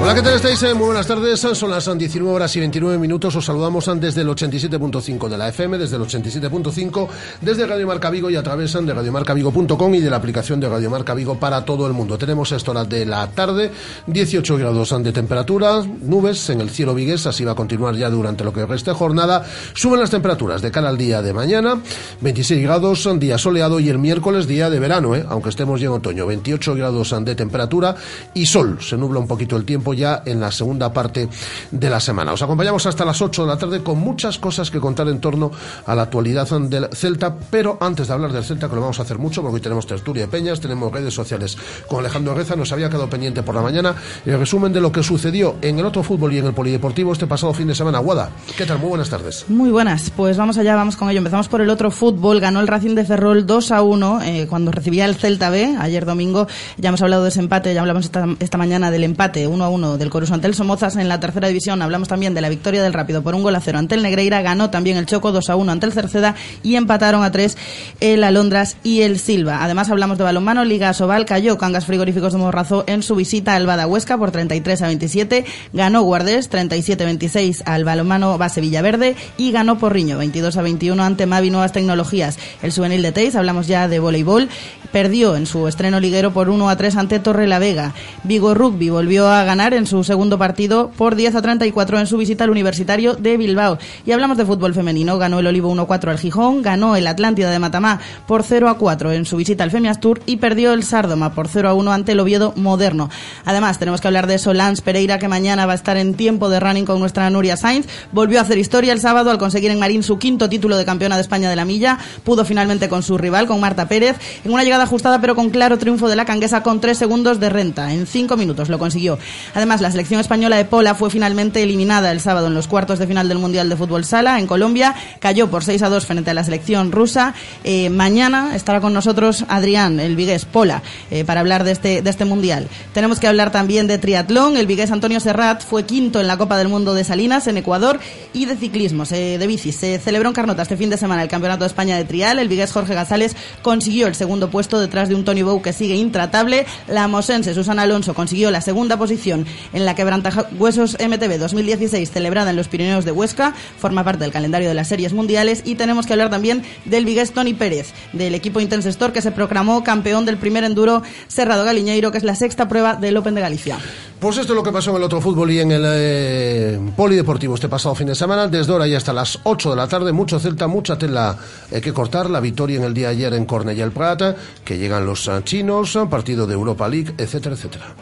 Hola, ¿qué tal estáis? Eh, muy buenas tardes. Son las 19 horas y 29 minutos. Os saludamos desde el 87.5 de la FM, desde el 87.5, desde Radio Marca Vigo y a través de radiomarcavigo.com y de la aplicación de Radio Marca Vigo para todo el mundo. Tenemos esta hora de la tarde, 18 grados de temperatura, nubes en el cielo vigués, así va a continuar ya durante lo que resta jornada. Suben las temperaturas de cara al día de mañana, 26 grados, día soleado y el miércoles día de verano, ¿eh? aunque estemos ya en otoño, 28 grados de temperatura y sol. Se nubla un poquito el tiempo ya en la segunda parte de la semana. Os acompañamos hasta las 8 de la tarde con muchas cosas que contar en torno a la actualidad del Celta, pero antes de hablar del Celta, que lo vamos a hacer mucho, porque hoy tenemos tertulia de peñas, tenemos redes sociales con Alejandro Reza, nos había quedado pendiente por la mañana el resumen de lo que sucedió en el otro fútbol y en el polideportivo este pasado fin de semana. Guada, ¿qué tal? Muy buenas tardes. Muy buenas, pues vamos allá, vamos con ello. Empezamos por el otro fútbol, ganó el Racing de Ferrol 2 a 1 eh, cuando recibía el Celta B ayer domingo. Ya hemos hablado de ese empate, ya hablamos esta, esta mañana del empate 1 a 1 del Coruso ante el Somozas en la tercera división. Hablamos también de la victoria del Rápido por un gol a cero ante el Negreira. Ganó también el Choco 2 a 1 ante el Cerceda y empataron a 3 el Alondras y el Silva. Además hablamos de balonmano. Liga Sobal cayó Cangas Frigoríficos de Morrazo en su visita al Badahuesca por 33 a 27. Ganó Guardés 37-26 al balonmano Base Villaverde y ganó Porriño 22 a 21 ante Mavi Nuevas Tecnologías. El juvenil de Teis, hablamos ya de voleibol, perdió en su estreno liguero por 1 a 3 ante Torre la Vega. Vigo Rugby volvió a ganar en su segundo partido por 10 a 34 en su visita al Universitario de Bilbao. Y hablamos de fútbol femenino. Ganó el Olivo 1-4 al Gijón, ganó el Atlántida de Matamá por 0 a 4 en su visita al Femias Tour y perdió el Sárdoma por 0 a 1 ante el Oviedo Moderno. Además, tenemos que hablar de Solans Pereira, que mañana va a estar en tiempo de running con nuestra Nuria Sainz. Volvió a hacer historia el sábado al conseguir en Marín su quinto título de campeona de España de la milla. Pudo finalmente con su rival, con Marta Pérez, en una llegada ajustada pero con claro triunfo de la canguesa con tres segundos de renta. En cinco minutos lo consiguió. Además, la selección española de Pola fue finalmente eliminada el sábado en los cuartos de final del Mundial de Fútbol Sala en Colombia. Cayó por 6 a 2 frente a la selección rusa. Eh, mañana estará con nosotros Adrián, el vigués Pola, eh, para hablar de este, de este Mundial. Tenemos que hablar también de triatlón. El vigués Antonio Serrat fue quinto en la Copa del Mundo de Salinas en Ecuador y de ciclismo, de bicis. Se celebró en Carnota este fin de semana el Campeonato de España de Trial. El vigués Jorge Gazales consiguió el segundo puesto detrás de un Tony Bow que sigue intratable. La mosense Susana Alonso consiguió la segunda posición en la quebrantaja Huesos MTV 2016 celebrada en los Pirineos de Huesca, forma parte del calendario de las series mundiales y tenemos que hablar también del Vigués Tony Pérez, del equipo Intense Store que se proclamó campeón del primer enduro Cerrado Galiñeiro, que es la sexta prueba del Open de Galicia. Pues esto es lo que pasó en el otro fútbol y en el eh, polideportivo este pasado fin de semana. Desde ahora y hasta las 8 de la tarde, mucho Celta, mucha tela eh, que cortar. La victoria en el día de ayer en Cornellà el Plata, que llegan los eh, chinos, partido de Europa League, etcétera, etcétera.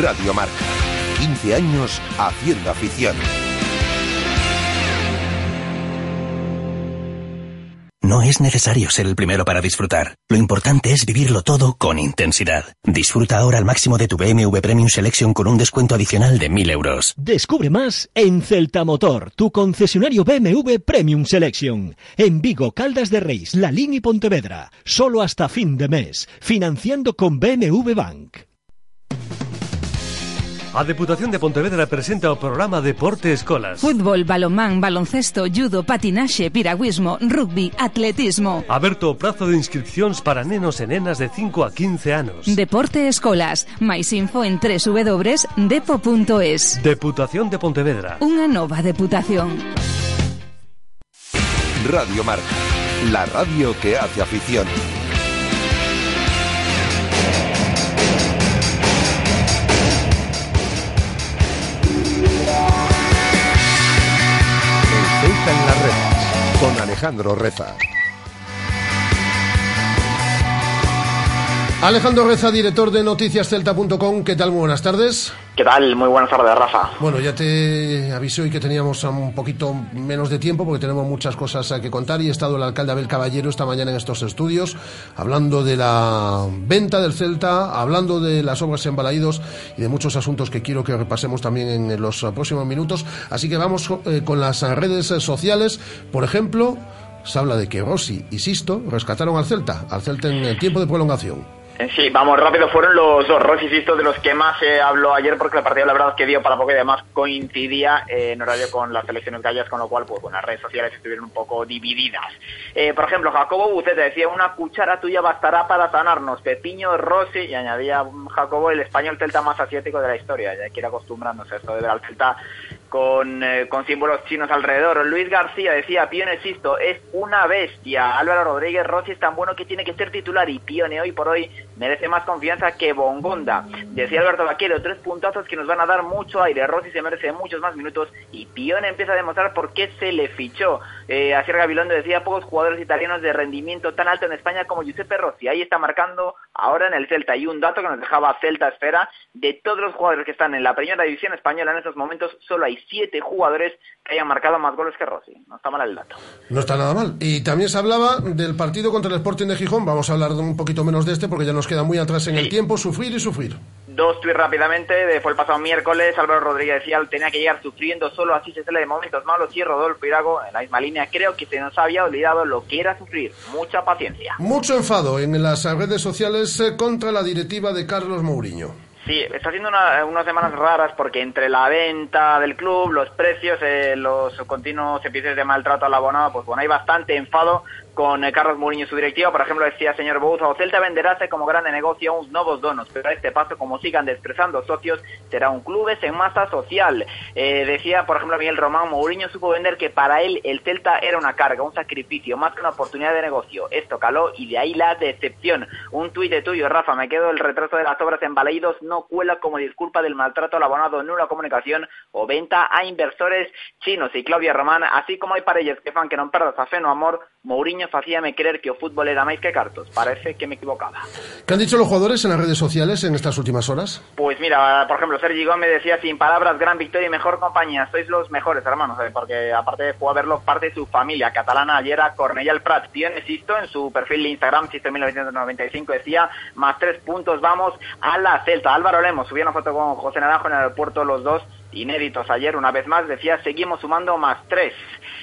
Radio Marca. 15 años haciendo afición. No es necesario ser el primero para disfrutar. Lo importante es vivirlo todo con intensidad. Disfruta ahora al máximo de tu BMW Premium Selection con un descuento adicional de 1000 euros. Descubre más en Celta Motor, tu concesionario BMW Premium Selection. En Vigo, Caldas de Reis, La Línea y Pontevedra. Solo hasta fin de mes. Financiando con BMW Bank. A Deputación de Pontevedra presenta o programa Deporte Escolas. Fútbol, balonmán, baloncesto, judo, patinaxe, piragüismo, rugby, atletismo. Aberto o prazo de inscripcións para nenos e nenas de 5 a 15 anos. Deporte Escolas. Mais info en www.depo.es. Deputación de Pontevedra. Unha nova deputación. Radio Marca. La radio que hace afición. Alejandro Reza. Alejandro Reza, director de noticiascelta.com. ¿Qué tal? Muy buenas tardes. ¿Qué tal? Muy buenas tardes, Rafa. Bueno, ya te avisé hoy que teníamos un poquito menos de tiempo porque tenemos muchas cosas que contar y he estado el alcalde Abel Caballero esta mañana en estos estudios hablando de la venta del Celta, hablando de las obras en Balaídos y de muchos asuntos que quiero que repasemos también en los próximos minutos. Así que vamos eh, con las redes sociales. Por ejemplo, se habla de que Rossi y Sisto rescataron al Celta, al Celta en el tiempo de prolongación. Eh, sí, vamos rápido, fueron los dos Rossi de los que más se habló ayer porque el partido la verdad que dio para poco y además coincidía eh, en horario con las elecciones gallas, con lo cual pues bueno, las redes sociales estuvieron un poco divididas. Eh, por ejemplo, Jacobo Buceta decía, una cuchara tuya bastará para sanarnos, Pepiño Rossi, y añadía Jacobo el español celta más asiático de la historia, ya quiere acostumbrándose a esto de ver al celta con, con símbolos chinos alrededor. Luis García decía, Pione Sisto es una bestia, Álvaro Rodríguez Rossi es tan bueno que tiene que ser titular y Pione hoy por hoy merece más confianza que Bongonda. Decía Alberto Vaquero, tres puntazos que nos van a dar mucho aire. Rossi se merece muchos más minutos y Pione empieza a demostrar por qué se le fichó. Eh, Asier Gabilondo decía, pocos jugadores italianos de rendimiento tan alto en España como Giuseppe Rossi. Ahí está marcando ahora en el Celta. Y un dato que nos dejaba Celta Esfera, de todos los jugadores que están en la primera división española en estos momentos, solo hay siete jugadores que hayan marcado más goles que Rossi. No está mal el dato. No está nada mal. Y también se hablaba del partido contra el Sporting de Gijón. Vamos a hablar un poquito menos de este porque ya nos queda muy atrás en el tiempo, sufrir y sufrir. Dos tuits rápidamente, fue el pasado miércoles, Álvaro Rodríguez decía, tenía que llegar sufriendo, solo así se sale de momentos malos y Rodolfo Irago en la misma línea, creo que se nos había olvidado lo que era sufrir, mucha paciencia. Mucho enfado en las redes sociales eh, contra la directiva de Carlos Mourinho. Sí, está haciendo unas semanas raras porque entre la venta del club, los precios, eh, los continuos episodios de maltrato al abonado, pues bueno, hay bastante enfado con eh, Carlos Mourinho su directiva. Por ejemplo, decía señor Bouza, o Celta venderáse como grande negocio a unos nuevos donos, pero a este paso, como sigan desprezando socios, será un club en masa social. Eh, decía, por ejemplo, Miguel Román, Mourinho supo vender que para él el Celta era una carga, un sacrificio, más que una oportunidad de negocio. Esto caló y de ahí la decepción. Un tuit de tuyo, Rafa, me quedo el retraso de las obras en Baleidos no cuela como disculpa del maltrato al abonado, nula comunicación o venta a inversores chinos. Y Claudia Román, así como hay para ellos que fan que no perdas a fe no amor, Mourinho hacíame creer que el fútbol era más que cartos. Parece que me equivocaba. ¿Qué han dicho los jugadores en las redes sociales en estas últimas horas? Pues mira, por ejemplo, Sergi Gómez decía sin palabras, gran victoria y mejor compañía. Sois los mejores, hermanos, ¿eh? porque aparte fue a verlo parte de su familia catalana ayer a Cornellà el Prat. Tío, insisto, en su perfil de Instagram, Sisto 1995, decía, más tres puntos, vamos a la Celta. Álvaro Lemos subió una foto con José Naranjo en el aeropuerto, los dos inéditos ayer, una vez más, decía, seguimos sumando más tres.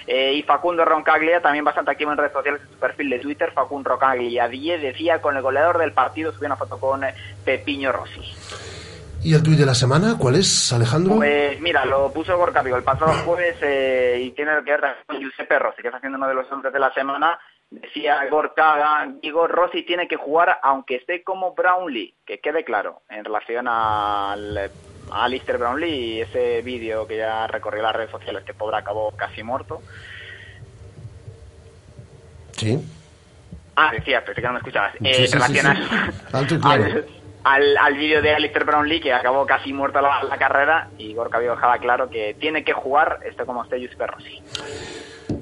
Eh, y Facundo Roncaglia, también bastante activo en redes sociales, en su perfil de Twitter, Facundo Roncaglia 10 decía, con el goleador del partido, subió una foto con eh, Pepiño Rossi. ¿Y el tuit de la semana? ¿Cuál es, Alejandro? Pues mira, lo puso Gorka Vigo el pasado jueves eh, y tiene que ver con Giuseppe Rossi, que está haciendo uno de los hombres de la semana. Decía Gorka, digo, Rossi tiene que jugar aunque esté como Brownlee, que quede claro, en relación al a Alistair Brownlee y ese vídeo que ya recorrió las redes sociales, que pobre acabó casi muerto. Sí. Ah, decía, pero que no me escuchabas. Eh, al, al, vídeo de Alistair Brownlee, que acabó casi muerto la, la carrera, y Gorka había dejaba claro que tiene que jugar, esto como usted, Giuseppe Rossi.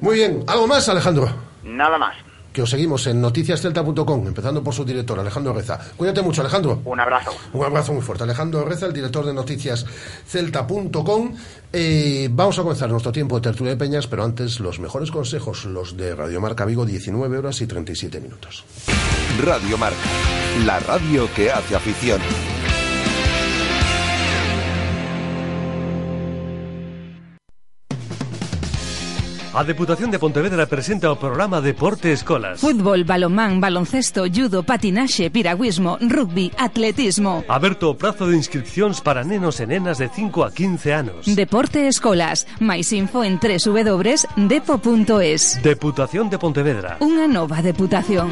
Muy bien, ¿algo más, Alejandro? Nada más que os seguimos en noticiascelta.com, empezando por su director, Alejandro Reza. Cuídate mucho, Alejandro. Un abrazo. Un abrazo muy fuerte. Alejandro Reza, el director de noticiascelta.com. Eh, vamos a comenzar nuestro tiempo de tertulia de peñas, pero antes los mejores consejos, los de Radio Marca Vigo, 19 horas y 37 minutos. Radio Marca, la radio que hace afición. A Deputación de Pontevedra presenta o programa Deporte Escolas. Fútbol, balonmán, baloncesto, judo, patinaxe, piragüismo, rugby, atletismo. Aberto o prazo de inscripcións para nenos e nenas de 5 a 15 anos. Deporte Escolas. Mais info en www.depo.es. Deputación de Pontevedra. Unha nova deputación.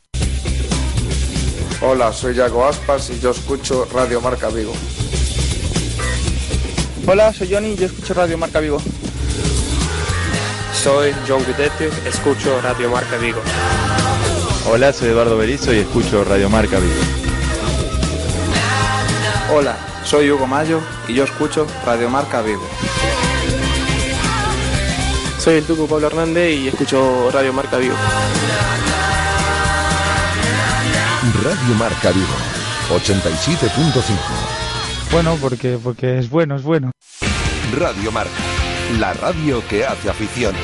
Hola, soy Yago Aspas y yo escucho Radio Marca Vigo. Hola, soy Johnny y yo escucho Radio Marca Vigo. Soy John Guidetti, escucho Radio Marca Vigo. Hola, soy Eduardo Berizo y escucho Radio Marca Vigo. Hola, soy Hugo Mayo y yo escucho Radio Marca Vigo. Soy el Tuco Pablo Hernández y escucho Radio Marca Vigo. Radio Marca Vigo, 87.5. Bueno, porque, porque es bueno, es bueno. Radio Marca, la radio que hace afición.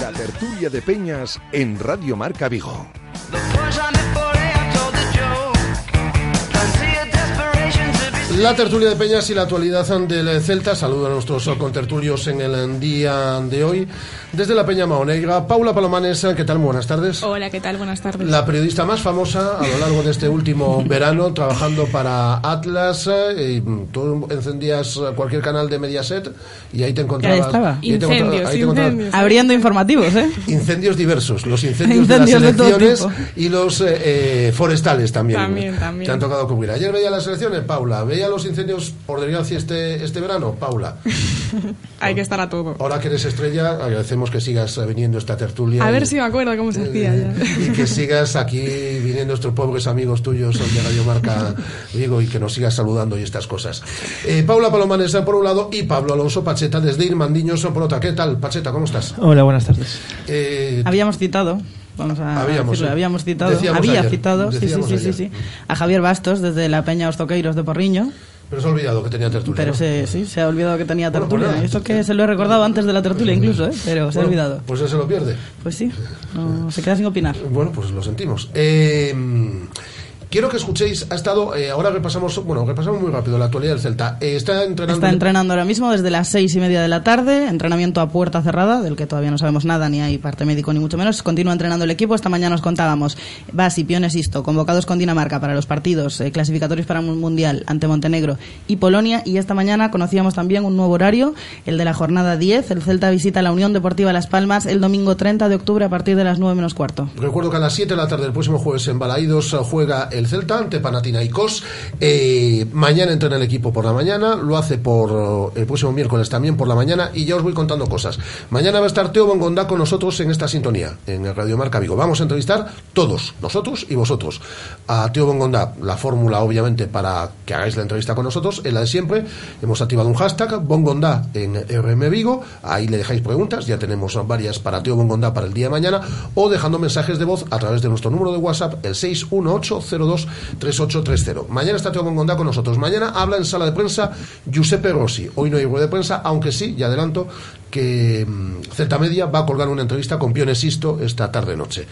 La tertulia de Peñas en Radio Marca Vigo. La tertulia de Peñas y la actualidad del Celta. Saludo a nuestros contertulios en el día de hoy. Desde la Peña Maonegra, Paula Palomanes, ¿qué tal? Buenas tardes. Hola, ¿qué tal? Buenas tardes. La periodista más famosa a lo largo de este último verano, trabajando para Atlas. eh, y tú encendías cualquier canal de Mediaset y ahí te encontrabas. Ahí estaba. ahí te encontrabas- ahí te encontrabas- Abriendo informativos, ¿eh? Incendios diversos, los incendios, Incendios de de las elecciones tipo. y los eh, eh, forestales también. También, también. Te han tocado cubrir. Ayer veía las elecciones, Paula. ¿Veía los incendios por desgracia este, este verano, Paula? Hay que estar a todo. Ahora que eres estrella, agradecemos que sigas eh, viniendo a esta tertulia. A y- ver si me acuerdo cómo se hacía ya. y que sigas aquí viniendo estos pobres amigos tuyos de Radio Marca Vigo y que nos sigas saludando y estas cosas. Eh, Paula Palomanes por un lado y Pablo Alonso Pacheta desde Irmandiños por otra. ¿Qué tal, Pacheta? ¿Cómo estás? Hola, buenas tardes. Eh, Habíamos citado, vamos a Habíamos, decirlo, habíamos citado, había ayer, citado, sí, sí, sí, sí, a Javier Bastos desde la Peña Ostoqueiros de Porriño. pero se ha olvidado que tenía tertulia. Pero ¿no? se, sí, se ha olvidado que tenía Bueno, pues tertulia. nada. Eso que se lo he recordado antes de la tertulia incluso, ¿eh? pero se ha Bueno, olvidado. Pues él se lo pierde. Pues sí, no, se queda sin opinar. Bueno, pues lo sentimos. Eh, quiero que escuchéis, ha estado, eh, ahora repasamos, bueno, repasamos muy rápido la actualidad del Celta. Eh, está entrenando. Está entrenando ahora mismo desde las seis y media de la tarde, entrenamiento a puerta cerrada, del que todavía no sabemos nada, ni hay parte médico ni mucho menos. Continúa entrenando el equipo. Esta mañana os contábamos, Basi, Piones Isto, convocados con Dinamarca para los partidos eh, clasificatorios para un mundial ante Montenegro y Polonia. Y esta mañana conocíamos también un nuevo horario, el de la jornada 10. El Celta visita la Unión Deportiva Las Palmas el domingo 30 de octubre a partir de las 9 menos cuarto. Recuerdo que a las 7 de la tarde del próximo jueves en Balaídos eh, juega el Celta ante Panathinaikos. Eh, mañana entrena el equipo por la mañana, lo hace por eh, el próximo miércoles también por la mañana y ya os voy contando cosas. Mañana va a estar Teo Bongondá con nosotros en esta sintonía, en el Radio Marca Vigo. Vamos a entrevistar todos, nosotros y vosotros, a Teo Bongondá. La fórmula, obviamente, para que hagáis la entrevista con nosotros es la de siempre. Hemos activado un hashtag, Bongondá en RM Vigo. Ahí le dejáis preguntas, ya tenemos varias para Teo Bongondá para el día de mañana, o dejando mensajes de voz a través de nuestro número de WhatsApp, el 618023830. Mañana está Teo Bongondá con nosotros. Mañana habla en sala de prensa Giuseppe Rossi. Hoy no hay rueda de prensa, aunque sí, ya adelanto, que mm, Celta Media va a colgar una entrevista con Pione Sisto esta tarde-noche.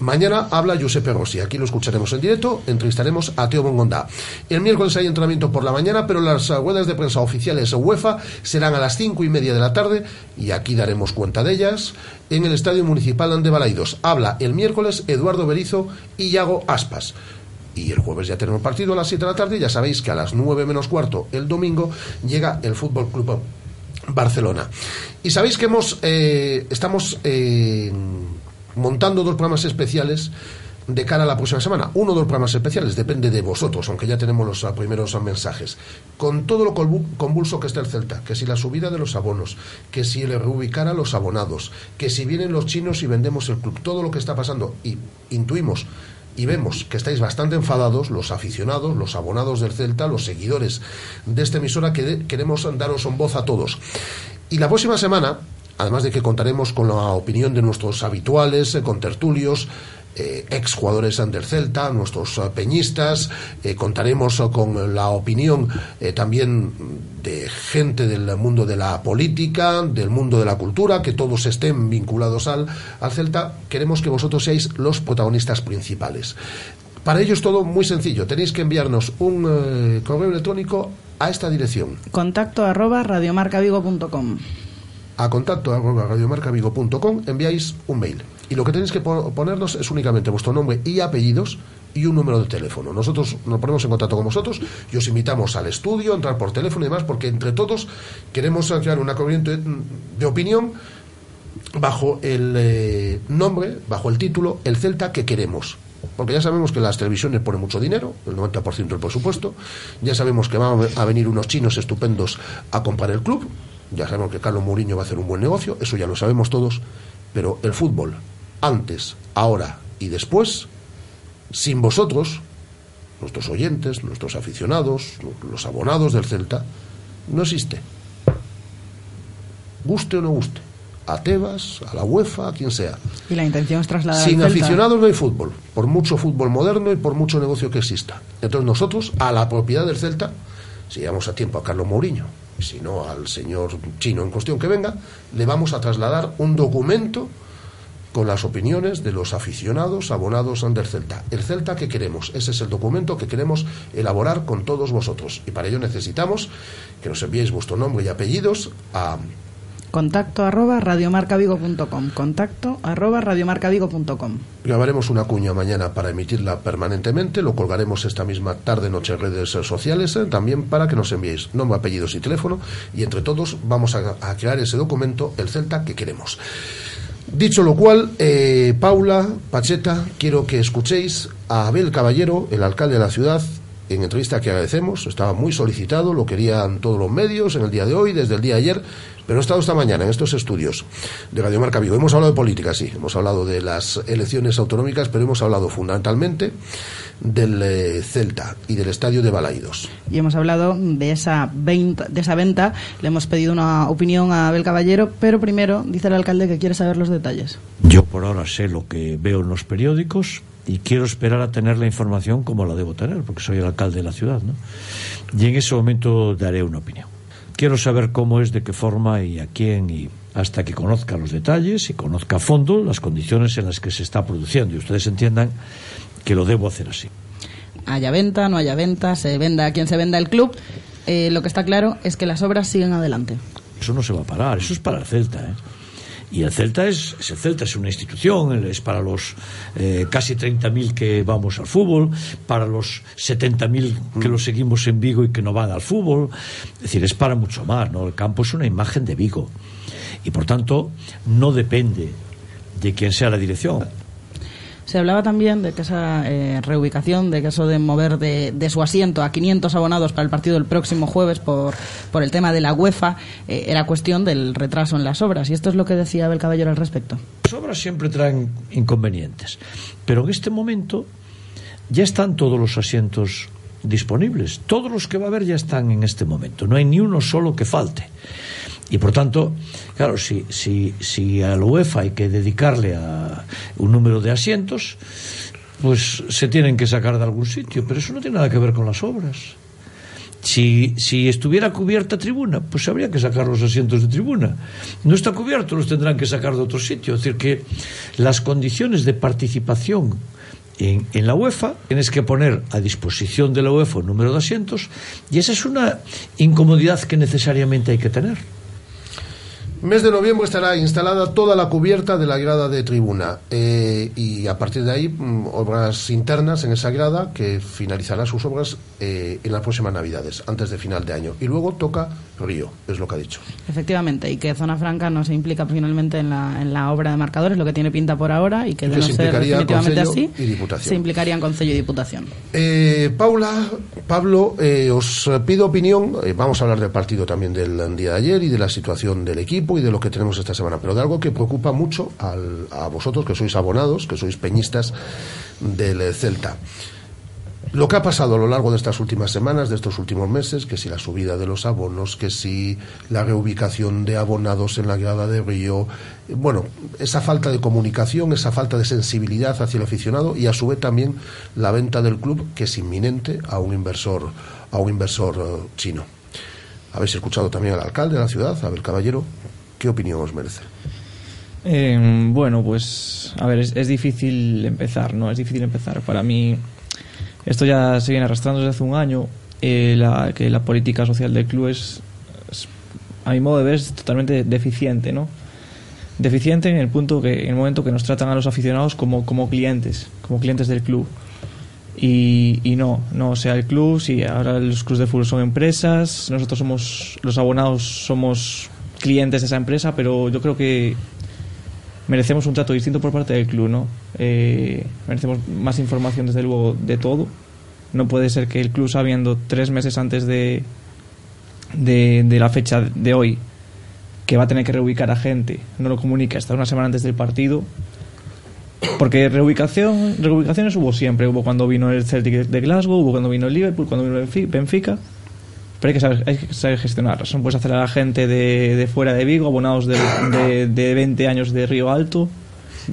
Mañana habla Giuseppe Rossi. Aquí lo escucharemos en directo, entrevistaremos a Teo Bongondá. El miércoles hay entrenamiento por la mañana, pero las ruedas de prensa oficiales UEFA serán a las cinco y media de la tarde y aquí daremos cuenta de ellas en el Estadio Municipal de Balaidos. Habla el miércoles Eduardo Berizo y Iago Aspas. Y el jueves ya tenemos partido a las 7 de la tarde. Ya sabéis que a las 9 menos cuarto el domingo llega el Fútbol Club Barcelona. Y sabéis que hemos eh, estamos eh, montando dos programas especiales de cara a la próxima semana. Uno de los programas especiales depende de vosotros, aunque ya tenemos los ah, primeros mensajes. Con todo lo convulso que está el Celta, que si la subida de los abonos, que si el reubicar a los abonados, que si vienen los chinos y vendemos el club, todo lo que está pasando y intuimos y vemos que estáis bastante enfadados, los aficionados, los abonados del Celta, los seguidores de esta emisora, que queremos daros en voz a todos. Y la próxima semana, además de que contaremos con la opinión de nuestros habituales, eh, contertulios, eh, exjugadores del Celta, nuestros eh, peñistas, eh, contaremos eh, con la opinión eh, también de gente del mundo de la política, del mundo de la cultura, que todos estén vinculados al, al Celta. Queremos que vosotros seáis los protagonistas principales. Para ello es todo muy sencillo. Tenéis que enviarnos un correo electrónico a esta dirección. Contacto arroba radiomarcavigo.com. a contacto arroba radiomarcavigo.com enviáis un mail. Y lo que tenéis que po- ponernos es únicamente vuestro nombre y apellidos y un número de teléfono. Nosotros nos ponemos en contacto con vosotros y os invitamos al estudio, a entrar por teléfono y demás, porque entre todos queremos crear una corriente de opinión bajo el eh, nombre, bajo el título, El Celta que queremos. Porque ya sabemos que las televisiones ponen mucho dinero, el 90% del presupuesto. Ya sabemos que van a venir unos chinos estupendos a comprar el club. Ya sabemos que Carlos Mourinho va a hacer un buen negocio, eso ya lo sabemos todos. Pero el fútbol, antes, ahora y después, sin vosotros, nuestros oyentes, nuestros aficionados, los abonados del Celta, no existe. Guste o no guste a Tebas, a la UEFA, a quien sea. Y la intención es trasladar. Sin aficionados no hay fútbol, por mucho fútbol moderno y por mucho negocio que exista. Entonces nosotros, a la propiedad del Celta, si llegamos a tiempo a Carlos Mourinho, si no al señor chino en cuestión que venga, le vamos a trasladar un documento con las opiniones de los aficionados abonados del Celta. El Celta que queremos, ese es el documento que queremos elaborar con todos vosotros. Y para ello necesitamos que nos enviéis vuestro nombre y apellidos a contacto arroba radiomarcavigo.com contacto arroba radiomarcavigo.com Grabaremos una cuña mañana para emitirla permanentemente, lo colgaremos esta misma tarde noche en redes sociales eh, también para que nos enviéis nombre, apellidos y teléfono y entre todos vamos a, crear ese documento, el Celta que queremos. Dicho lo cual, eh, Paula, Pacheta, quiero que escuchéis a Abel Caballero, el alcalde de la ciudad, en entrevista que agradecemos, estaba muy solicitado, lo querían todos los medios en el día de hoy, desde el día de ayer, pero he estado esta mañana en estos estudios de Radio Marca Vigo. Hemos hablado de política, sí, hemos hablado de las elecciones autonómicas, pero hemos hablado fundamentalmente del eh, Celta y del estadio de Balaidos. Y hemos hablado de esa, venta, de esa venta, le hemos pedido una opinión a Abel Caballero, pero primero dice el alcalde que quiere saber los detalles. Yo por ahora sé lo que veo en los periódicos, y quiero esperar a tener la información como la debo tener, porque soy el alcalde de la ciudad, ¿no? Y en ese momento daré una opinión. Quiero saber cómo es, de qué forma y a quién y hasta que conozca los detalles y conozca a fondo las condiciones en las que se está produciendo y ustedes entiendan que lo debo hacer así. Haya venta, no haya venta, se venda a quien se venda el club, eh, lo que está claro es que las obras siguen adelante. Eso no se va a parar, eso es para el Celta, ¿eh? Y el Celta es, el Celta es una institución, es para los eh, casi 30.000 que vamos al fútbol, para los 70.000 que lo seguimos en Vigo y que no van al fútbol. Es decir, es para mucho más, ¿no? El campo es una imagen de Vigo. Y por tanto, no depende de quién sea la dirección. Se hablaba también de que esa eh, reubicación, de que eso de mover de, su asiento a 500 abonados para el partido del próximo jueves por, por el tema de la UEFA eh, era cuestión del retraso en las obras. Y esto es lo que decía Abel Caballero al respecto. Las obras siempre traen inconvenientes, pero en este momento ya están todos los asientos disponibles. Todos los que va a haber ya están en este momento. No hay ni uno solo que falte. Y por tanto, claro, si, si, si a la UEFA hay que dedicarle a un número de asientos, pues se tienen que sacar de algún sitio, pero eso no tiene nada que ver con las obras. Si, si estuviera cubierta tribuna, pues habría que sacar los asientos de tribuna. No está cubierto, los tendrán que sacar de otro sitio. Es decir, que las condiciones de participación en, en, la UEFA, tienes que poner a disposición de la UEFA un número de asientos y esa es una incomodidad que necesariamente hay que tener. Mes de noviembre estará instalada toda la cubierta de la grada de tribuna eh, y a partir de ahí mm, obras internas en esa grada que finalizará sus obras eh, en las próximas navidades, antes de final de año. Y luego toca Río, es lo que ha dicho. Efectivamente, y que Zona Franca no se implica finalmente en la, en la obra de marcadores, lo que tiene pinta por ahora y que de no ser definitivamente así, se implicaría en Concello y Diputación. Eh, Paula, Pablo, os pido opinión, vamos a hablar del partido también del día de ayer y de la situación del equipo y de lo que tenemos esta semana, pero de algo que preocupa mucho a vosotros, que sois abonados, que sois peñistas del Celta. Lo que ha pasado a lo largo de estas últimas semanas, de estos últimos meses, que si la subida de los abonos, que si la reubicación de abonados en la grada de Río, bueno, esa falta de comunicación, esa falta de sensibilidad hacia el aficionado y a su vez también la venta del club que es inminente a un inversor, a un inversor eh, chino. Habéis escuchado también al alcalde de la ciudad, Abel Caballero, ¿Qué opinión os merece? Eh, bueno, pues a ver, es, difícil empezar, ¿no? Es difícil empezar. Para mí, esto ya se viene arrastrando desde hace un año, eh, que la política social del club es, a mi modo de ver, es totalmente deficiente, ¿no? Deficiente en el punto que, en el momento que nos tratan a los aficionados como, como clientes, como clientes del club. Y, no, no, sea, el club, sí, ahora los clubes de fútbol son empresas, nosotros somos, los abonados somos clientes de esa empresa, pero yo creo que merecemos un trato distinto por parte del club, ¿no? Eh, merecemos más información, desde luego, de todo. No puede ser que el club, sabiendo tres meses antes de, de, de la fecha de hoy que va a tener que reubicar a gente, no lo comunique hasta una semana antes del partido. Porque reubicación, reubicaciones hubo siempre. Hubo cuando vino el Celtic de Glasgow, hubo cuando vino el Liverpool, cuando vino el Benfi- Benfica. Pero hay que saber, hay que saber gestionarlas. No puedes hacer a la gente de, de fuera de Vigo, abonados de, de, de 20 años de Río Alto,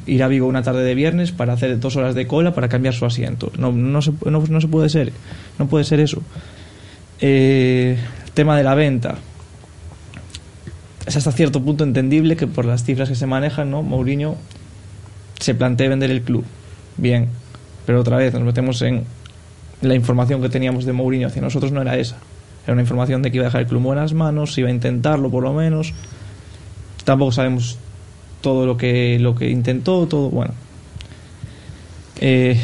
ir a Vigo una tarde de viernes para hacer dos horas de cola para cambiar su asiento. No, no, se, no, no se puede ser. No puede ser eso. Eh, tema de la venta. Es hasta cierto punto entendible que por las cifras que se manejan, ¿no? Mourinho se plantea vender el club. Bien. Pero otra vez nos metemos en la información que teníamos de Mourinho hacia nosotros no era esa. Era una información de que iba a dejar el club en buenas manos, iba a intentarlo por lo menos. Tampoco sabemos todo lo que lo que intentó, todo, bueno. Eh,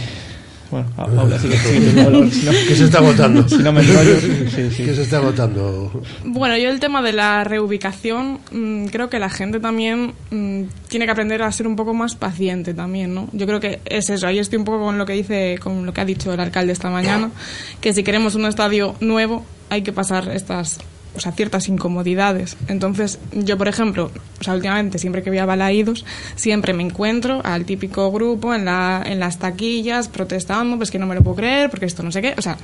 bueno, a- Paula, sigue, sigue tú, Paula, si no- ¿Qué se está votando? Si no me enrollo, sí, sí. ¿Qué se está votando? Bueno, yo el tema de la reubicación, mm, creo que la gente también mm, tiene que aprender a ser un poco más paciente también, ¿no? Yo creo que es eso, ahí estoy un poco con lo que dice, con lo que ha dicho el alcalde esta mañana, que si queremos un estadio nuevo hay que pasar estas o sea, ciertas incomodidades. Entonces, yo, por ejemplo, o sea, últimamente, siempre que voy a Balaídos, siempre me encuentro al típico grupo en, la, en las taquillas protestando, pues que no me lo puedo creer, porque esto no sé qué. O sea,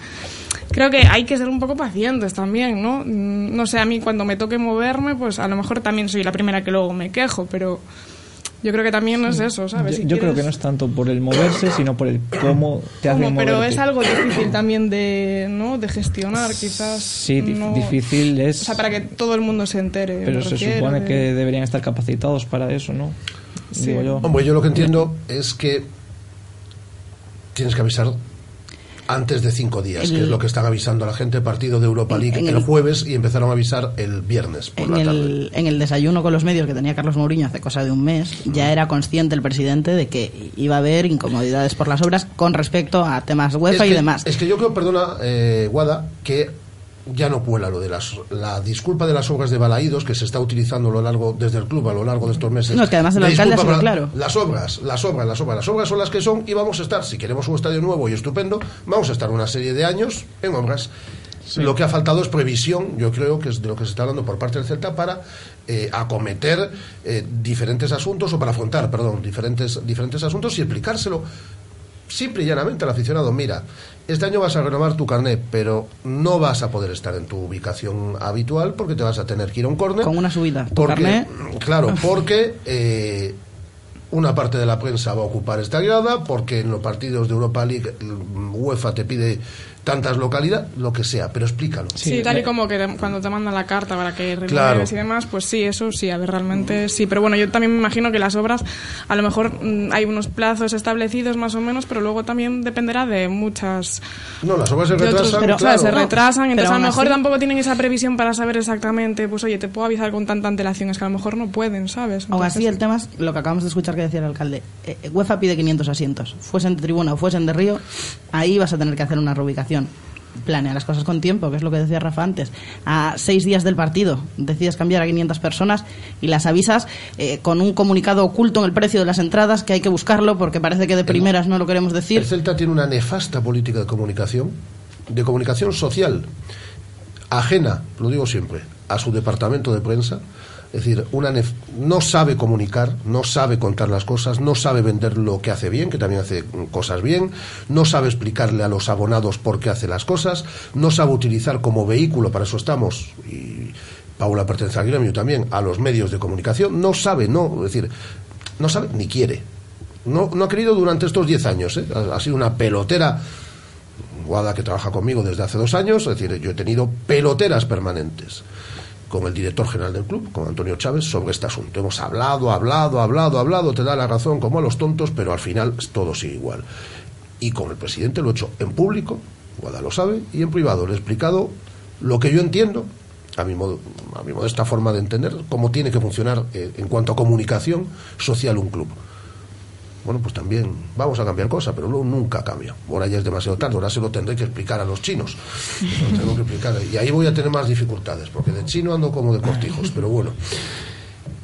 creo que hay que ser un poco pacientes también, ¿no? Mm, No sé, a mí cuando me toque moverme, pues a lo mejor también soy la primera que luego me quejo, pero yo creo que también es eso, ¿sabes? Yo, Si yo creo que no es tanto por el moverse, sino por el cómo te hace como, pero es algo difícil también de, ¿no? de gestionar, quizás. Sí, no- difícil es. O sea, para que todo el mundo se entere. pero se supone de- que deberían estar capacitados para eso, ¿no? Sí. Digo yo. Hombre, yo lo que entiendo es que tienes que avisar antes de cinco días, El- que es lo que están avisando a la gente partido de Europa League el, el- jueves y empezaron a avisar el viernes por En la tarde. el, en el desayuno con los medios que tenía Carlos Mourinho hace cosa de un mes, ya era consciente el presidente de que iba a haber incomodidades por las obras con respecto a temas UEFA es y demás. Es que yo creo, perdona, eh, Guada, que ya no cuela lo de las, la disculpa de las obras de Balaídos que se está utilizando a lo largo, desde el club a lo largo de estos meses. No, es que además el De alcalde ha disculpa sido claro. Las obras, las obras, las obras. Las obras son las que son y vamos a estar, si queremos un estadio nuevo y estupendo, vamos a estar una serie de años en obras. Lo que ha faltado es previsión, yo creo que es de lo que se está hablando por parte del Celta para eh, acometer eh, diferentes asuntos o para afrontar, perdón, diferentes, diferentes asuntos y explicárselo simple y llanamente al aficionado, mira, este año vas a renovar tu carnet, pero no vas a poder estar en tu ubicación habitual porque te vas a tener que ir a un córner. Con una subida. Porque, carné- claro, porque eh, una parte de la prensa va a ocupar esta grada, porque en los partidos de Europa League el UEFA te pide tantas localidades, lo que sea, pero explícalo. Sí, tal y como que cuando te mandan la carta para que renueves Claro. y demás, pues sí, eso sí, a ver, realmente sí. Pero bueno, yo también me imagino que las obras, a lo mejor mm, hay unos plazos establecidos más o menos, pero luego también dependerá de muchas... No, las obras se otros- retrasan, pero, claro. se retrasan, Pero entonces a lo mejor así- tampoco tienen esa previsión para saber exactamente, pues oye, te puedo avisar con tanta antelación, es que a lo mejor no pueden, ¿sabes? Aún así, el tema es lo que acabamos de escuchar que decía el alcalde. Eh, eh, UEFA pide 500 asientos. Fuesen de tribuna o fuesen de Río, ahí vas a tener que hacer una reubicación. Planea las cosas con tiempo, que es lo que decía Rafa antes. A seis días del partido decides cambiar a 500 personas y las avisas eh, con un comunicado oculto en el precio de las entradas que hay que buscarlo porque parece que de primeras no lo queremos decir. El Celta tiene una nefasta política de comunicación, de comunicación social, ajena, lo digo siempre, a su departamento de prensa. Es decir, una nef- no sabe comunicar, no sabe contar las cosas, no sabe vender lo que hace bien, que también hace cosas bien, no sabe explicarle a los abonados por qué hace las cosas, no sabe utilizar como vehículo, para eso estamos, y Paula pertenece al gremio también, a los medios de comunicación, no sabe, no, es decir, no sabe ni quiere. No, no ha querido durante estos 10 años, ¿eh? ha, ha sido una pelotera Guada que trabaja conmigo desde hace dos años, es decir, yo he tenido peloteras permanentes con el director general del club, con Antonio Chávez, sobre este asunto. Hemos hablado, hablado, hablado, hablado, te da la razón como a los tontos, pero al final todo sigue igual. Y con el presidente lo he hecho en público, Guada lo sabe, y en privado. Le he explicado lo que yo entiendo, a mi, modo, a mi modesta forma de entender, cómo tiene que funcionar eh, en cuanto a comunicación social un club. Bueno, pues también vamos a cambiar cosas, pero luego nunca cambia. Ahora ya es demasiado tarde, ahora se lo tendré que explicar a los chinos. Lo tengo que explicar. Y ahí voy a tener más dificultades, porque de chino ando como de cortijos, pero bueno.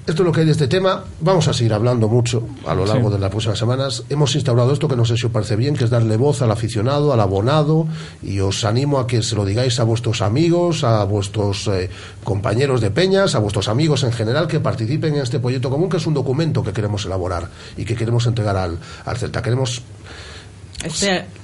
Esto es lo que hay de este tema. Vamos a seguir hablando mucho a lo largo Sí. de las próximas semanas. Hemos instaurado esto que no sé si os parece bien, que es darle voz al aficionado, al abonado, y os animo a que se lo digáis a vuestros amigos, a vuestros eh, compañeros de peñas, a vuestros amigos en general, que participen en este proyecto común, que es un documento que queremos elaborar y que queremos entregar al, al Celta. Queremos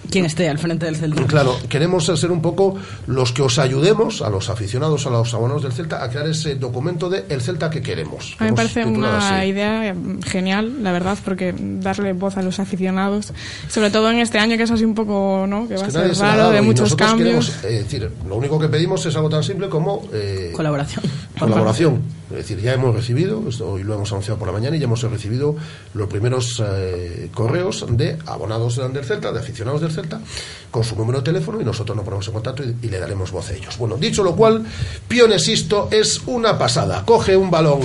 quien esté al frente del Celta. Claro, queremos ser un poco los que os ayudemos, a los aficionados, a los abonados del Celta, a crear ese documento de el Celta que queremos. A mí me parece una así. idea mm, genial, la verdad, porque darle voz a los aficionados, sobre todo en este año que es así un poco, ¿no? Que va Es a que ser raro, de muchos cambios. queremos, eh, decir, lo único que pedimos es algo tan simple como eh, Colaboración. colaboración. Es decir, ya hemos recibido, esto hoy lo hemos anunciado por la mañana, y ya hemos recibido los primeros eh, correos de abonados del Celta, de aficionados del Celta, con su número de teléfono y nosotros nos ponemos en contacto y, le daremos voz a ellos. Bueno, dicho lo cual, Pionesisto es una pasada. Coge un balón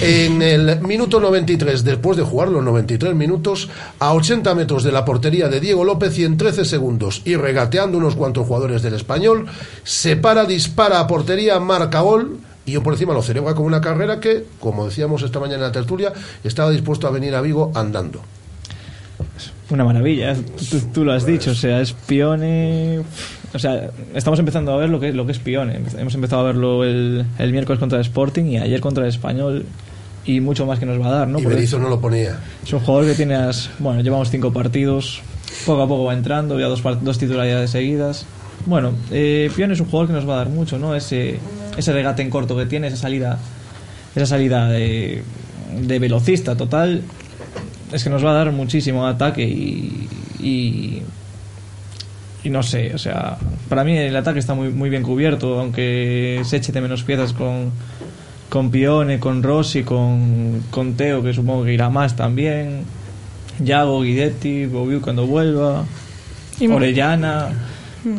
en el minuto 93, después de jugar los 93 minutos, a 80 metros de la portería de Diego López y en 13 segundos, y regateando unos cuantos jugadores del español, se para, dispara a portería, marca gol y yo por encima lo celebra con una carrera que, como decíamos esta mañana en la tertulia, estaba dispuesto a venir a Vigo andando. Una maravilla, tú, tú lo has dicho, o sea, es Pione. O sea, estamos empezando a ver lo que, lo que es Pione. Hemos empezado a verlo el, el miércoles contra el Sporting y ayer contra el Español y mucho más que nos va a dar, ¿no? y Porque Berizzo no lo ponía. es un jugador que tiene, as- bueno, llevamos cinco partidos, poco a poco va entrando, ya dos, dos titularidades seguidas. Bueno, eh, Pione es un jugador que nos va a dar mucho, ¿no? Ese, ese regate en corto que tiene, esa salida, esa salida de, de velocista total, es que nos va a dar muchísimo ataque y, y, y no sé, o sea, para mí el ataque está muy, muy bien cubierto, aunque se eche de menos piezas con, con Pione, con Rossi, con, con Teo, que supongo que irá más también, Yago, Guidetti, Bobiu cuando vuelva, Y- Orellana. Mm.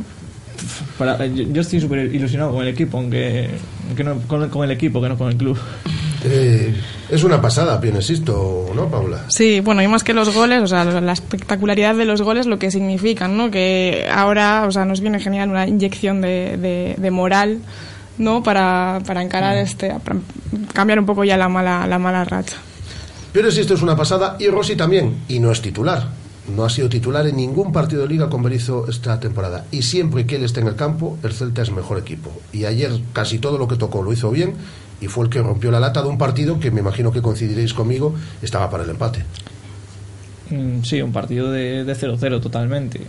Para, yo, yo estoy súper ilusionado con el equipo, aunque, aunque no, con, con el equipo, que no con el club. Eh, es una pasada, Pionesisto, ¿no, Paula? Sí, bueno, y más que los goles, o sea, la espectacularidad de los goles, lo que significan, ¿no? Que ahora, o sea, nos viene genial una inyección de, de, de moral, ¿no? Para, para encarar este, para cambiar un poco ya la mala, la mala racha. Pionesisto es una pasada y Rossi también, y no es titular. No ha sido titular en ningún partido de liga con Berizzo esta temporada. Y siempre que él esté en el campo, el Celta es mejor equipo. Y ayer casi todo lo que tocó lo hizo bien y fue el que rompió la lata de un partido que me imagino que coincidiréis conmigo, estaba para el empate. Mm, Sí, un partido de de 0-0 totalmente.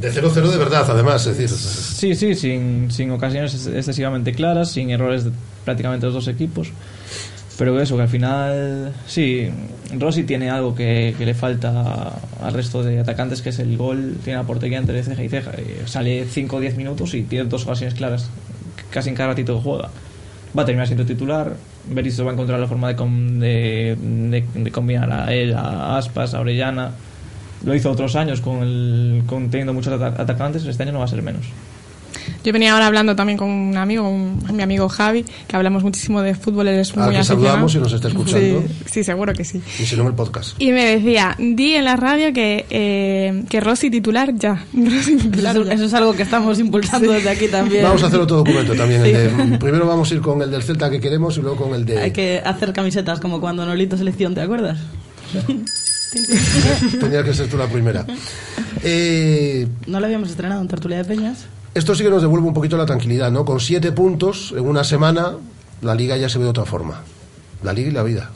De 0-0 de verdad, además, es decir. Sí, sí, sin, sin ocasiones ex- excesivamente claras, sin errores de prácticamente los dos equipos. Pero eso, que al final, sí, Rossi tiene algo que, le falta al resto de atacantes, que es el gol, tiene la portería entre ceja y ceja. Eh, Sale 5 o 10 minutos y tiene dos ocasiones claras, casi en cada ratito que juega. Va a terminar siendo titular, Berizzo va a encontrar la forma de, com- de, de- combinar a él, a Aspas, a Orellana. Lo hizo otros años con, el, con teniendo muchos ata- atacantes, este año no va a ser menos. Yo venía ahora hablando también con un amigo, un- mi amigo Javi, que hablamos muchísimo de fútbol, él es Al muy que aficionado. saludamos y nos está escuchando. Sí, sí, seguro que sí. Y si no, el podcast. Y me decía, di en la radio que, eh, que Rossi titular ya. Rossi titular Eso, ya. eso es algo que estamos impulsando desde aquí también. Vamos a hacer otro documento también. el de- primero vamos a ir con el del Celta que queremos y luego con el de. Hay que hacer camisetas como cuando Nolito selección, ¿te acuerdas? Tenía que ser tú la primera. Eh, No lo habíamos estrenado en Tertulia de Peñas. Esto sí que nos devuelve un poquito la tranquilidad, ¿no? Con siete puntos en una semana, la liga ya se ve de otra forma. La liga y la vida.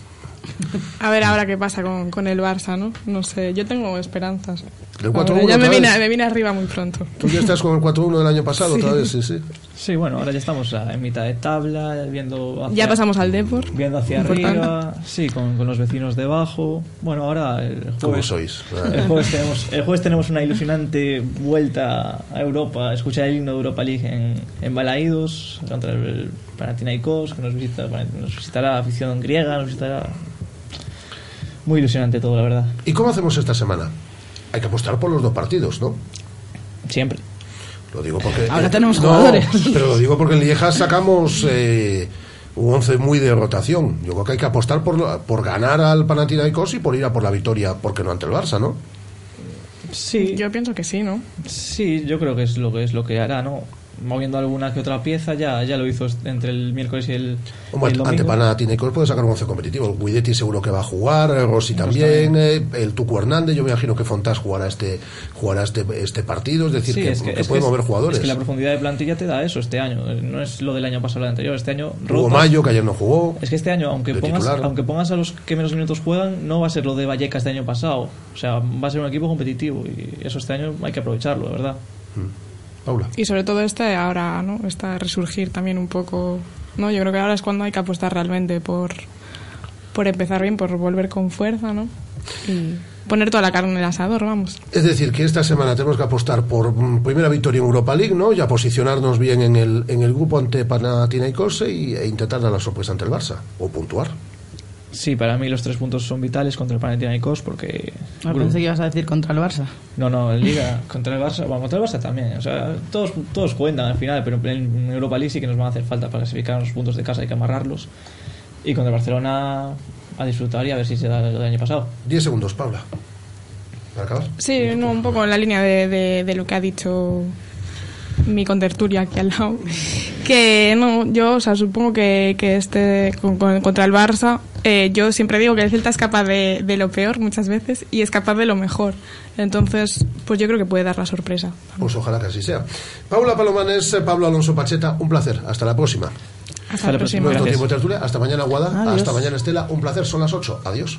A ver ahora qué pasa con, con el Barça, ¿no? No sé, yo tengo esperanzas. El Ahora, 4-1 ya me vine, me vine arriba muy pronto. Tú ya estás con el 4-1 del año pasado, Sí. otra vez, sí, sí. Sí, bueno, ahora ya estamos en mitad de tabla, viendo hacia, Ya pasamos al Depor. viendo hacia Importante. arriba, sí, con, con los vecinos debajo. Bueno, ahora el jueves, ¿Cómo sois? El jueves, tenemos, el jueves tenemos una ilusionante vuelta a Europa, escuchar el himno de Europa League en, en Balaídos contra el Panathinaikos, que nos, visita, nos visitará la afición griega, nos visitará... Muy ilusionante todo, la verdad. ¿Y cómo hacemos esta semana? Hay que apostar por los dos partidos, ¿no? Siempre. Lo digo porque. Ahora tenemos No, jugadores. Pero lo digo porque en Lieja sacamos. eh, un once muy de rotación. Yo creo que hay que apostar por, por ganar al Panathinaikos y por ir a por la victoria, porque no ante el Barça, ¿no? Sí. Yo pienso que sí, ¿no? Sí, yo creo que es lo que es lo que hará, ¿no? Moviendo alguna que otra pieza, ya, ya lo hizo entre el miércoles y el, Hombre, el ante Panathinaikos puede sacar un once competitivo. Guidetti seguro que va a jugar, Rossi también, eh, el Tucu Hernández, yo me imagino que Fontás jugará este jugará este, este partido, es decir, Sí, que, es que, que es puede que mover es- jugadores. Es que la profundidad de plantilla te da eso este año, no es lo del año pasado o el anterior. Este año Hugo rotas- Mayo, que ayer no jugó. Es que este año, aunque de pongas, titular. aunque pongas a los que menos minutos juegan, no va a ser lo de Vallecas de año pasado. O sea, va a ser un equipo competitivo y eso este año hay que aprovecharlo, de verdad. Paula. Y sobre todo este ahora, ¿no? Está resurgir también un poco, ¿no? Yo creo que ahora es cuando hay que apostar realmente por, por empezar bien, por volver con fuerza, ¿no? Y poner toda la carne en el asador, vamos. Es decir, que esta semana tenemos que apostar por mm, primera victoria en Europa League, ¿no? Ya posicionarnos bien en el, en el grupo ante Panathinaikos y, e intentar dar la sorpresa ante el Barça, o puntuar. Sí, para mí los tres puntos son vitales contra el Panathinaikos porque... Ah, pensé que ibas a decir contra el Barça. No, no, en Liga contra el Barça, bueno, contra el Barça también. O sea, todos, todos cuentan al final, pero en Europa League sí que nos van a hacer falta para clasificar los puntos de casa, hay que amarrarlos. Y contra el Barcelona a disfrutar y a ver si se da lo del año pasado. 10 segundos, Paula. Para acabar. Sí, no, un poco en la línea de, de, de lo que ha dicho mi contertulia aquí al lado. Que no, yo, o sea, supongo que, que este con- con- contra el Barça, eh, yo siempre digo que el Celta es capaz de, de lo peor muchas veces y es capaz de lo mejor. Entonces, pues yo creo que puede dar la sorpresa. Pues ojalá que así sea. Paula Palomanes, eh, Pablo Alonso Pacheta, un placer. Hasta la próxima. Hasta la próxima. Nuestro Gracias. tiempo de tertulia. Hasta mañana, Guada. Adiós. Hasta mañana, Estela. Un placer. Son las 8. Adiós.